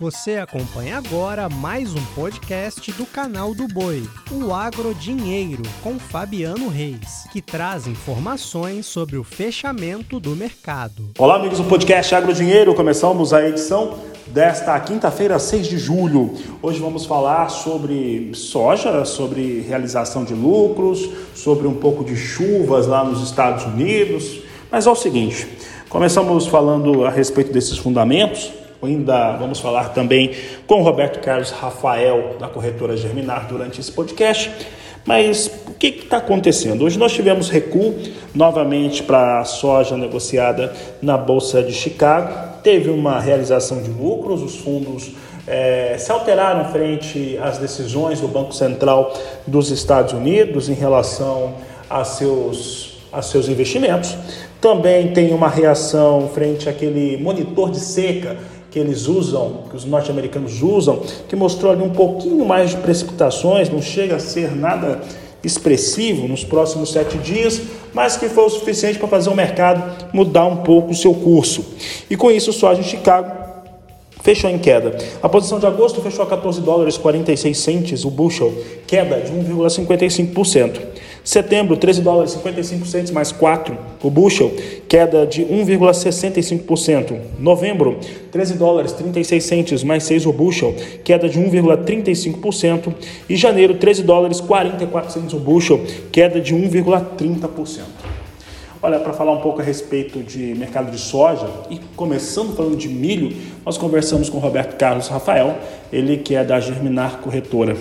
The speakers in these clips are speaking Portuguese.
Você acompanha agora mais um podcast do canal do Boi, o Agro Dinheiro, com Fabiano Reis, que traz informações sobre o fechamento do mercado. Olá, amigos do podcast Agro Dinheiro. Começamos a edição desta quinta-feira, 6 de julho. Hoje vamos falar sobre soja, sobre realização de lucros, sobre um pouco de chuvas lá nos Estados Unidos. Mas é o seguinte, começamos falando a respeito desses fundamentos Ainda vamos falar também com Roberto Carlos Rafael, da corretora Germinar, durante esse podcast. Mas o que está acontecendo? Hoje nós tivemos recuo novamente para a soja negociada na Bolsa de Chicago. Teve uma realização de lucros, os fundos é, se alteraram frente às decisões do Banco Central dos Estados Unidos em relação a seus, a seus investimentos. Também tem uma reação frente àquele monitor de seca que eles usam, que os norte-americanos usam, que mostrou ali um pouquinho mais de precipitações, não chega a ser nada expressivo nos próximos sete dias, mas que foi o suficiente para fazer o mercado mudar um pouco o seu curso. E com isso, o soja em Chicago fechou em queda. A posição de agosto fechou a 14 dólares 46 centes o bushel, queda de 1,55%. Setembro, 13 dólares 55 centes mais 4 o bushel, queda de 1,65%. Novembro, 13 dólares 36 centes mais 6 o bushel, queda de 1,35%. E janeiro, 13 dólares 44 centes o bushel, queda de 1,30%. Olha, para falar um pouco a respeito de mercado de soja e começando falando de milho, nós conversamos com Roberto Carlos Rafael, ele que é da Germinar Corretora.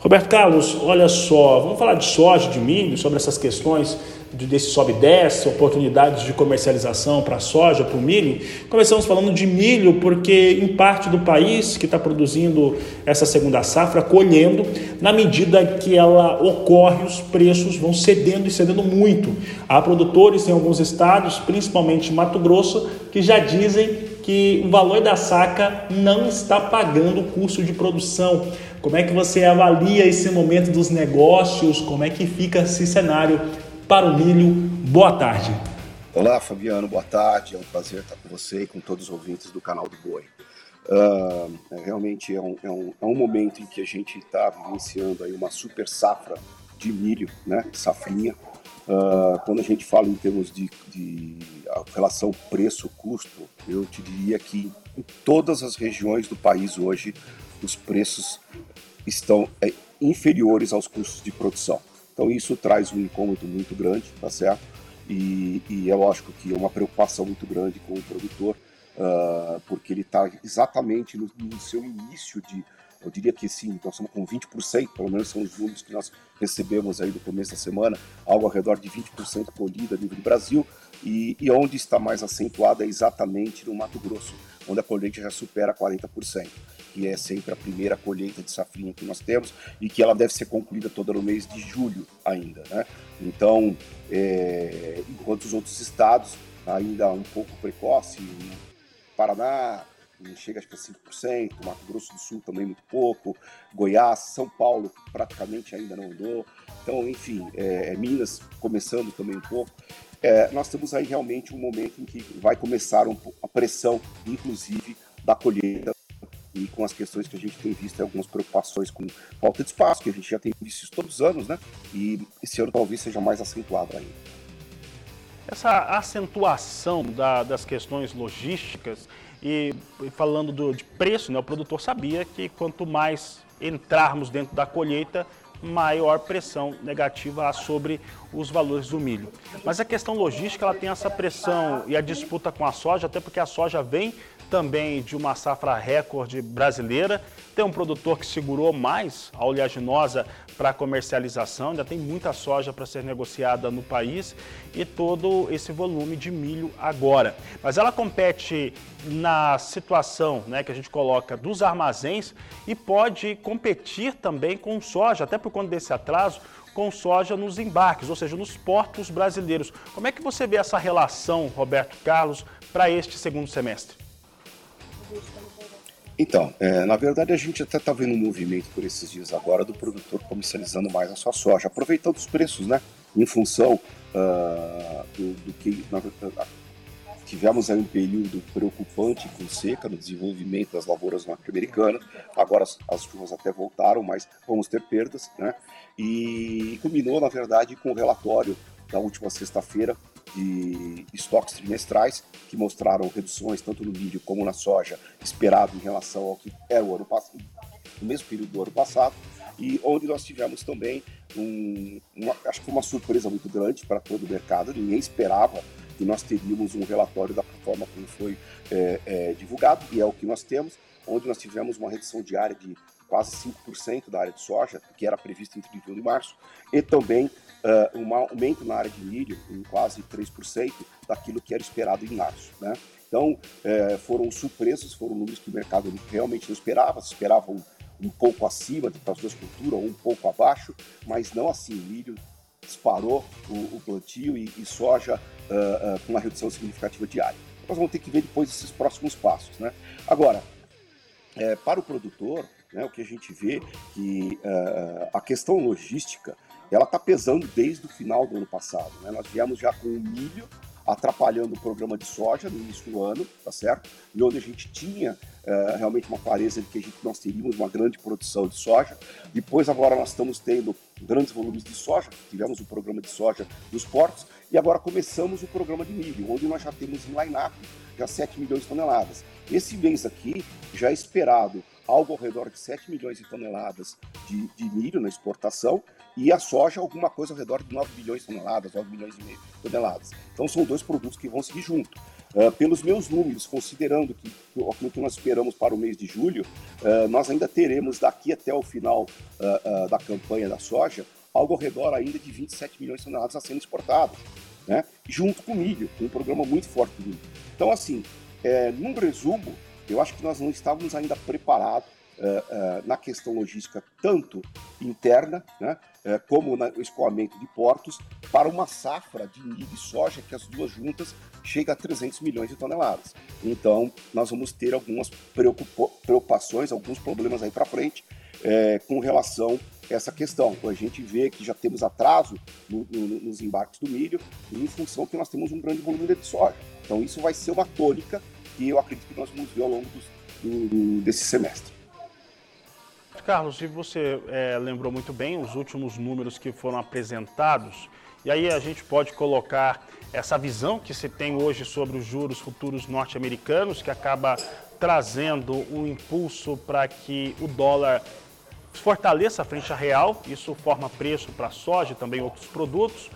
Roberto Carlos, olha só, vamos falar de soja, de milho, sobre essas questões de, desse sobe e desce, oportunidades de comercialização para soja, para o milho. Começamos falando de milho porque em parte do país que está produzindo essa segunda safra, colhendo, na medida que ela ocorre, os preços vão cedendo e cedendo muito. Há produtores em alguns estados, principalmente Mato Grosso, que já dizem que o valor da saca não está pagando o custo de produção. Como é que você avalia esse momento dos negócios? Como é que fica esse cenário para o milho? Boa tarde. Olá, Fabiano, boa tarde. É um prazer estar com você e com todos os ouvintes do canal do Boi. Uh, realmente é um, é, um, é um momento em que a gente está iniciando aí uma super safra de milho, né? Safrinha. Uh, quando a gente fala em termos de, de relação preço-custo, eu te diria que em todas as regiões do país hoje os preços estão é, inferiores aos custos de produção. Então isso traz um incômodo muito grande, tá certo? E, e é lógico que é uma preocupação muito grande com o produtor, uh, porque ele está exatamente no, no, seu início de, eu diria que sim, nós estamos com 20%, pelo menos são os números que nós recebemos aí do começo da semana, algo ao redor de 20% colhida a nível do Brasil, e, e onde está mais acentuada é exatamente no Mato Grosso, onde a colheita já supera 40% que é sempre a primeira colheita de safrinha que nós temos e que ela deve ser concluída toda no mês de julho ainda, né? Então, é, enquanto os outros estados ainda um pouco precoce, Paraná chega acho que a 5%, Mato Grosso do Sul também muito pouco, Goiás, São Paulo praticamente ainda não andou, então enfim, é, é Minas começando também um pouco. É, nós temos aí realmente um momento em que vai começar um, a pressão, inclusive, da colheita e com as questões que a gente tem visto, algumas preocupações com falta de espaço, que a gente já tem visto isso todos os anos, né? E esse ano talvez seja mais acentuado ainda. Essa acentuação da, das questões logísticas e, falando do, de preço, né, o produtor sabia que quanto mais entrarmos dentro da colheita, maior pressão negativa há sobre os valores do milho. Mas a questão logística ela tem essa pressão e a disputa com a soja, até porque a soja vem também de uma safra recorde brasileira. Tem um produtor que segurou mais a oleaginosa para comercialização, ainda tem muita soja para ser negociada no país e todo esse volume de milho agora. Mas ela compete na situação né, que a gente coloca dos armazéns e pode competir também com soja, até por conta desse atraso, com soja nos embarques, ou seja, nos portos brasileiros. Como é que você vê essa relação, Roberto Carlos, para este segundo semestre? Então, é, na verdade a gente até está vendo um movimento por esses dias agora do produtor comercializando mais a sua soja, aproveitando os preços, né? Em função uh, do, do, que na, tivemos aí um período preocupante com seca no desenvolvimento das lavouras norte-americanas. Agora as, as chuvas até voltaram, mas vamos ter perdas, né? E culminou, na verdade, com o relatório da última sexta-feira de estoques trimestrais, que mostraram reduções tanto no milho como na soja, esperado em relação ao que era o ano passado, no mesmo período do ano passado, e onde nós tivemos também um, uma, acho que uma surpresa muito grande para todo o mercado, ninguém esperava que nós teríamos um relatório da forma como foi é, é, divulgado, e é o que nós temos, onde nós tivemos uma redução diária de quase 5% da área de soja, que era prevista entre 31 e março, e também uh, um aumento na área de milho em quase 3% daquilo que era esperado em março. Né? Então, é, foram surpresas, foram números que o mercado realmente não esperava, se um, um pouco acima para as duas culturas ou um pouco abaixo, mas não assim. O milho disparou o, o plantio e, e soja uh, uh, com uma redução significativa diária. Nós vamos ter que ver depois esses próximos passos. Né? Agora, é, para o produtor, né, o que a gente vê que uh, a questão logística ela está pesando desde o final do ano passado. Né? Nós viemos já com o milho atrapalhando o programa de soja no início do ano, tá certo? E onde a gente tinha uh, realmente uma clareza de que gente, nós teríamos uma grande produção de soja. Depois, agora, nós estamos tendo grandes volumes de soja, tivemos o programa de soja nos portos, e agora começamos o programa de milho, onde nós já temos em line-up já 7 milhões de toneladas. Esse mês aqui já é esperado algo ao redor de 7 milhões de toneladas de, de milho na exportação e a soja alguma coisa ao redor de 9 bilhões de toneladas, 9 milhões e meio de toneladas. Então são dois produtos que vão seguir junto. Uh, pelos meus números, considerando que aquilo que nós esperamos para o mês de julho, uh, nós ainda teremos daqui até o final uh, da campanha da soja algo ao redor ainda de 27 milhões de toneladas a serem exportadas, né? junto com o milho, um programa muito forte do milho. Então, assim, é, num resumo, eu acho que nós não estávamos ainda preparados uh, uh, na questão logística, tanto interna, né, uh, como no escoamento de portos, para uma safra de milho e soja que as duas juntas chega a 300 milhões de toneladas. Então, nós vamos ter algumas preocupações, alguns problemas aí para frente com relação essa questão. A gente vê que já temos atraso no, no, nos embarques do milho em função que nós temos um grande volume de soja. Então, isso vai ser uma tônica que eu acredito que nós vamos ver ao longo do, do, desse semestre. Carlos, e você é, lembrou muito bem os últimos números que foram apresentados, e aí a gente pode colocar essa visão que se tem hoje sobre os juros futuros norte-americanos, que acaba trazendo um impulso para que o dólar fortaleça a frente a real, isso forma preço para soja e também outros produtos.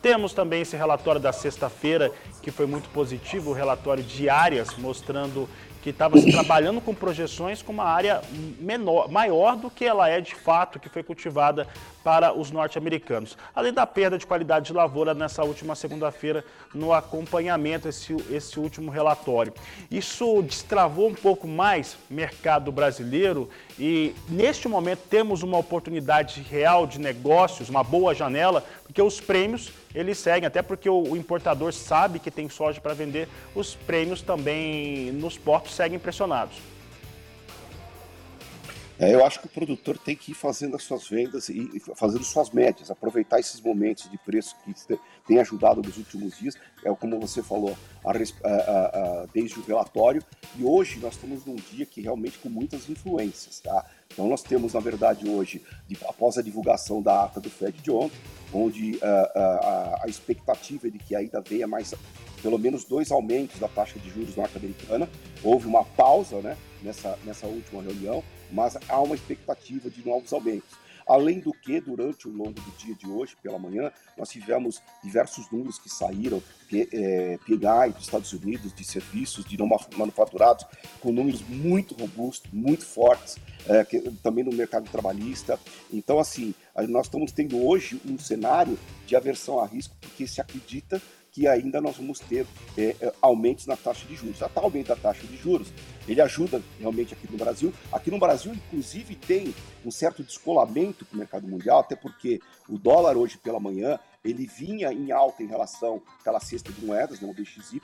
Temos também esse relatório da sexta-feira, que foi muito positivo, o relatório de áreas, mostrando que estava se trabalhando com projeções com uma área menor, maior do que ela é de fato, que foi cultivada para os norte-americanos. Além da perda de qualidade de lavoura nessa última segunda-feira no acompanhamento esse, esse último relatório. Isso destravou um pouco mais mercado brasileiro e neste momento temos uma oportunidade real de negócios, uma boa janela, porque os prêmios eles seguem, até porque o, o importador sabe que tem soja para vender, os prêmios também nos portos seguem pressionados. É, eu acho que o produtor tem que ir fazendo as suas vendas e fazendo suas médias, aproveitar esses momentos de preço que tem ajudado nos últimos dias, é como você falou, a, a, a, desde o relatório, e hoje nós estamos num dia que realmente com muitas influências, tá? Então nós temos, na verdade, hoje, de, após a divulgação da ata do Fed de ontem, onde a, a expectativa é de que ainda venha mais pelo menos dois aumentos da taxa de juros norte-americana. Houve uma pausa né, nessa, nessa última reunião, mas há uma expectativa de novos aumentos. Além do que, durante o longo do dia de hoje, pela manhã, nós tivemos diversos números que saíram, é, PMI dos Estados Unidos, de serviços, de não manufaturados, com números muito robustos, muito fortes, é, que, também no mercado trabalhista. Então, assim, nós estamos tendo hoje um cenário de aversão a risco, porque se acredita que ainda nós vamos ter é, é, aumentos na taxa de juros. A tal aumento da taxa de juros, ele ajuda realmente aqui no Brasil. Aqui no Brasil, inclusive, tem um certo descolamento com o mercado mundial, até porque o dólar hoje pela manhã, ele vinha em alta em relação àquela cesta de moedas, né, o DXY,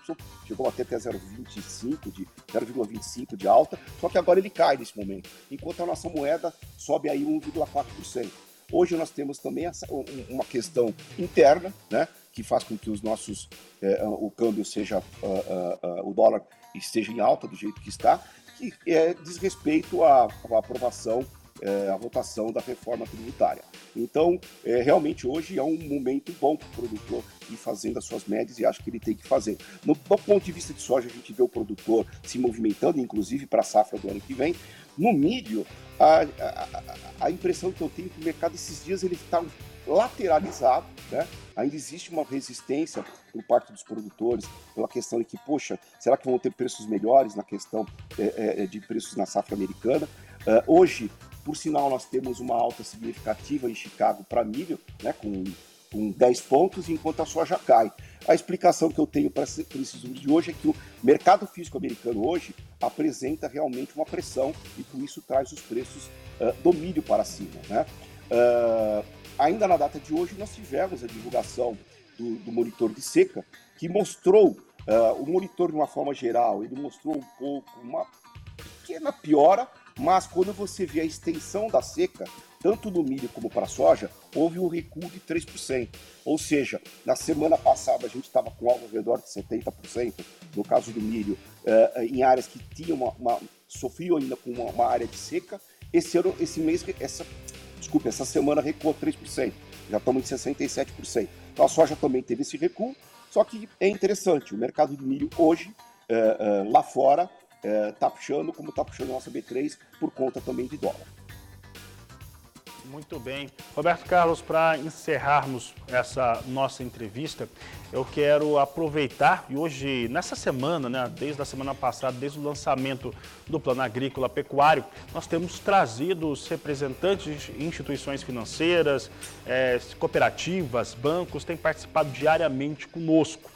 chegou até até 0,25 de 0,25 de alta, só que agora ele cai nesse momento, enquanto a nossa moeda sobe aí 1,4%. Hoje nós temos também essa, uma questão interna, né? Que faz com que os nossos é, o câmbio seja uh, uh, o dólar esteja em alta do jeito que está, que é, diz respeito à, à aprovação é, a votação da reforma tributária. Então, é, realmente hoje é um momento bom para o produtor ir fazendo as suas médias e acho que ele tem que fazer. No, do ponto de vista de soja, a gente vê o produtor se movimentando, inclusive para a safra do ano que vem. No milho, a, a, a impressão que eu tenho é que o mercado esses dias ele está lateralizado, né? Ainda existe uma resistência por parte dos produtores pela questão de que, poxa, será que vão ter preços melhores na questão é, é, de preços na safra americana? Uh, hoje, por sinal, nós temos uma alta significativa em Chicago para milho, né, com, com 10 pontos, enquanto a soja cai. A explicação que eu tenho para esses números de hoje é que o mercado físico americano hoje apresenta realmente uma pressão e com isso traz os preços uh, do milho para cima. Né? Uh, ainda na data de hoje, nós tivemos a divulgação do, do monitor de seca, que mostrou, uh, o monitor de uma forma geral, ele mostrou um pouco, uma pequena piora mas quando você vê a extensão da seca, tanto no milho como para a soja, houve um recuo de 3%. Ou seja, na semana passada a gente estava com algo ao redor de 70%, no caso do milho, uh, em áreas que tinham uma, uma sofriam ainda com uma, uma, área de seca. Esse ano, esse mês, essa, desculpe, essa semana recuou 3%, já estamos em 67%. Então a soja também teve esse recuo, só que é interessante, o mercado de milho hoje, uh, uh, lá fora, está puxando, como está puxando a nossa B3, por conta também de dólar. Muito bem. Roberto Carlos, para encerrarmos essa nossa entrevista, eu quero aproveitar e hoje, nessa semana, né, desde a semana passada, desde o lançamento do Plano Agrícola Pecuário, nós temos trazido os representantes de instituições financeiras, é, cooperativas, bancos, têm participado diariamente conosco.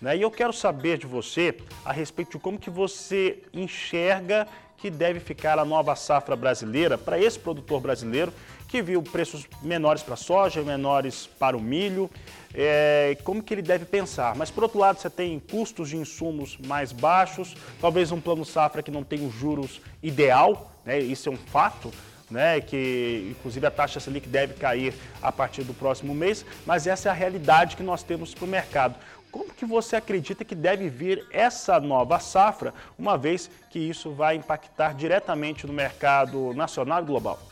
Né? E eu quero saber de você a respeito de como que você enxerga que deve ficar a nova safra brasileira para esse produtor brasileiro que viu preços menores para a soja, menores para o milho, é, como que ele deve pensar. Mas por outro lado, você tem custos de insumos mais baixos, talvez um plano safra que não tem os juros ideal, né? isso é um fato, né, que inclusive a taxa Selic deve cair a partir do próximo mês, mas essa é a realidade que nós temos para o mercado. Como que você acredita que deve vir essa nova safra, uma vez que isso vai impactar diretamente no mercado nacional e global?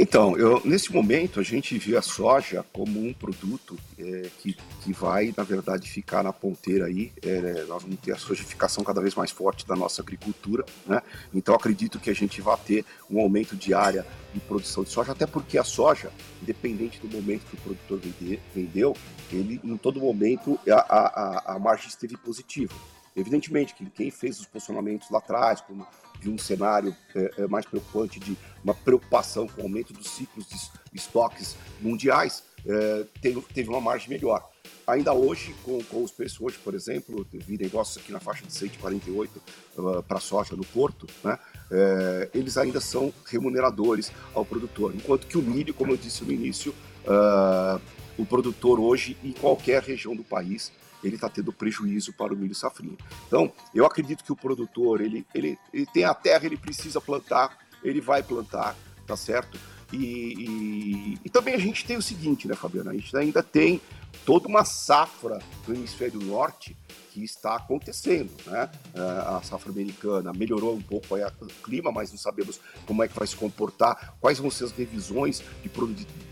Então, eu, nesse momento a gente vê a soja como um produto é, que, que vai, na verdade, ficar na ponteira aí. É, nós vamos ter a sojificação cada vez mais forte da nossa agricultura, né? Então acredito que a gente vai ter um aumento de área de produção de soja, até porque a soja, independente do momento que o produtor vende, vendeu, ele em todo momento a, a, a margem esteve positiva. Evidentemente que quem fez os posicionamentos lá atrás, como de um cenário é, é, mais preocupante de uma preocupação com o aumento dos ciclos de estoques mundiais, é, teve, teve uma margem melhor. Ainda hoje, com, com os preços hoje, por exemplo, vi negócios aqui na faixa de 148 uh, para soja no Porto, né? É, eles ainda são remuneradores ao produtor. Enquanto que o milho, como eu disse no início, uh, o produtor hoje, em qualquer região do país, ele está tendo prejuízo para o milho safrinha. Então, eu acredito que o produtor, ele, ele, ele tem a terra, ele precisa plantar, ele vai plantar, tá certo? E, e, e, também a gente tem o seguinte, né, Fabiana? A gente ainda tem toda uma safra do hemisfério norte que está acontecendo, né? É, a safra americana melhorou um pouco o clima, mas não sabemos como é que vai se comportar, quais vão ser as revisões de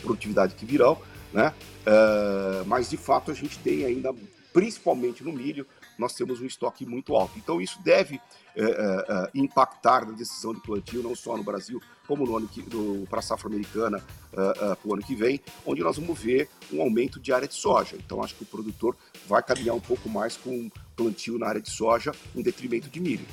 produtividade que virão, né? Uh, mas de fato a gente tem ainda principalmente no milho, nós temos um estoque muito alto. Então, isso deve é, é, impactar na decisão de plantio, não só no Brasil, como no ano para a safra americana é, para o ano que vem, onde nós vamos ver um aumento de área de soja. Então, acho que o produtor vai caminhar um pouco mais com plantio na área de soja em detrimento de milho.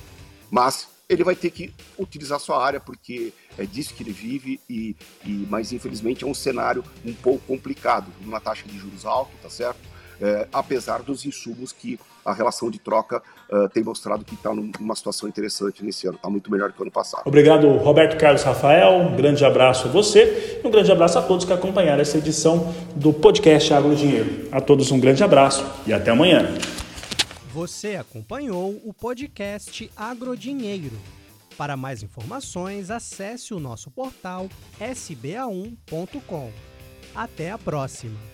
Mas ele vai ter que utilizar sua área porque é disso que ele vive e, e mas infelizmente é um cenário um pouco complicado, uma taxa de juros alta, tá certo? É, apesar dos insumos que a relação de troca uh, tem mostrado que está numa situação interessante nesse ano, está muito melhor do que o ano passado. Obrigado, Roberto Carlos Rafael, um grande abraço a você e um grande abraço a todos que acompanharam essa edição do podcast Agro Dinheiro. A todos um grande abraço e até amanhã. Você acompanhou o podcast Agrodinheiro. Para mais informações, acesse o nosso portal sba1.com. Até a próxima!